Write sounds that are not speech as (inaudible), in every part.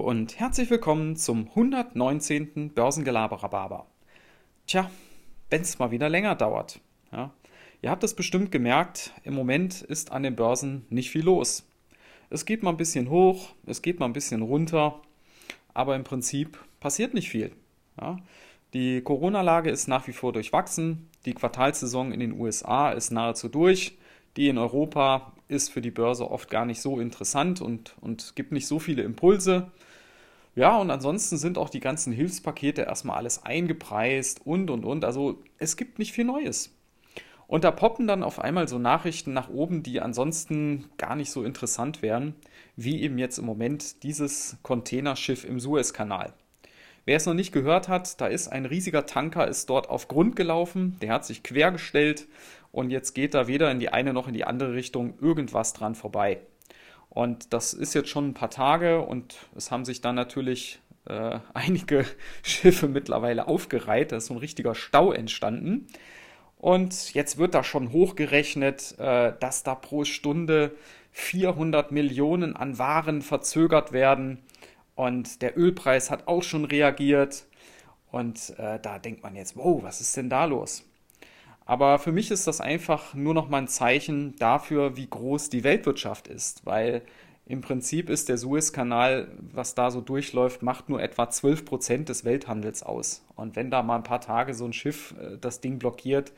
und herzlich willkommen zum 119. Börsengelaber-Rhabarber. Tja, wenn es mal wieder länger dauert. Ja. Ihr habt es bestimmt gemerkt, im Moment ist an den Börsen nicht viel los. Es geht mal ein bisschen hoch, es geht mal ein bisschen runter, aber im Prinzip passiert nicht viel. Ja. Die Corona-Lage ist nach wie vor durchwachsen, die Quartalsaison in den USA ist nahezu durch, die in Europa ist für die Börse oft gar nicht so interessant und, und gibt nicht so viele Impulse. Ja, und ansonsten sind auch die ganzen Hilfspakete erstmal alles eingepreist und und und. Also es gibt nicht viel Neues. Und da poppen dann auf einmal so Nachrichten nach oben, die ansonsten gar nicht so interessant wären, wie eben jetzt im Moment dieses Containerschiff im Suezkanal. Wer es noch nicht gehört hat, da ist ein riesiger Tanker, ist dort auf Grund gelaufen, der hat sich quergestellt und jetzt geht da weder in die eine noch in die andere Richtung irgendwas dran vorbei. Und das ist jetzt schon ein paar Tage und es haben sich dann natürlich äh, (laughs) einige Schiffe mittlerweile aufgereiht. Da ist so ein richtiger Stau entstanden. Und jetzt wird da schon hochgerechnet, äh, dass da pro Stunde 400 Millionen an Waren verzögert werden. Und der Ölpreis hat auch schon reagiert. Und äh, da denkt man jetzt, wow, was ist denn da los? Aber für mich ist das einfach nur noch mal ein Zeichen dafür, wie groß die Weltwirtschaft ist, weil im Prinzip ist der Suezkanal, was da so durchläuft, macht nur etwa 12 Prozent des Welthandels aus. Und wenn da mal ein paar Tage so ein Schiff äh, das Ding blockiert,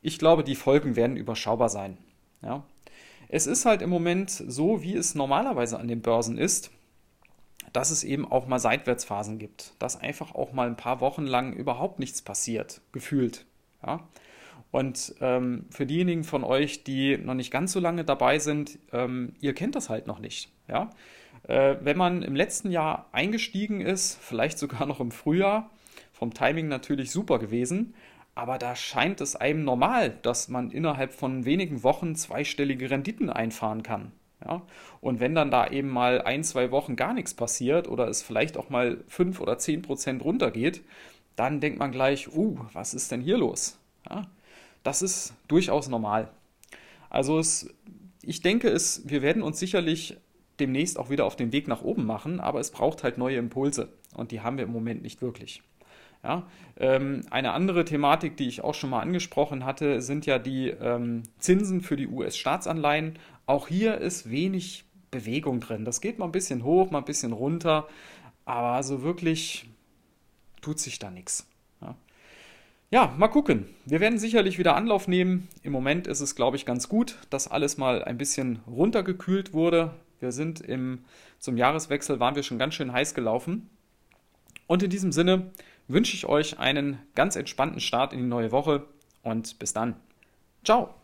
ich glaube, die Folgen werden überschaubar sein. Ja. Es ist halt im Moment so, wie es normalerweise an den Börsen ist, dass es eben auch mal Seitwärtsphasen gibt, dass einfach auch mal ein paar Wochen lang überhaupt nichts passiert, gefühlt. Ja. Und ähm, für diejenigen von euch, die noch nicht ganz so lange dabei sind, ähm, ihr kennt das halt noch nicht. Ja? Äh, wenn man im letzten Jahr eingestiegen ist, vielleicht sogar noch im Frühjahr, vom Timing natürlich super gewesen, aber da scheint es einem normal, dass man innerhalb von wenigen Wochen zweistellige Renditen einfahren kann. Ja? Und wenn dann da eben mal ein, zwei Wochen gar nichts passiert oder es vielleicht auch mal fünf oder zehn Prozent runtergeht, dann denkt man gleich, uh, was ist denn hier los? Ja? Das ist durchaus normal. Also es, ich denke, es, wir werden uns sicherlich demnächst auch wieder auf den Weg nach oben machen, aber es braucht halt neue Impulse und die haben wir im Moment nicht wirklich. Ja, ähm, eine andere Thematik, die ich auch schon mal angesprochen hatte, sind ja die ähm, Zinsen für die US-Staatsanleihen. Auch hier ist wenig Bewegung drin. Das geht mal ein bisschen hoch, mal ein bisschen runter, aber so wirklich tut sich da nichts. Ja. Ja, mal gucken. Wir werden sicherlich wieder Anlauf nehmen. Im Moment ist es, glaube ich, ganz gut, dass alles mal ein bisschen runtergekühlt wurde. Wir sind im, zum Jahreswechsel waren wir schon ganz schön heiß gelaufen. Und in diesem Sinne wünsche ich euch einen ganz entspannten Start in die neue Woche und bis dann. Ciao.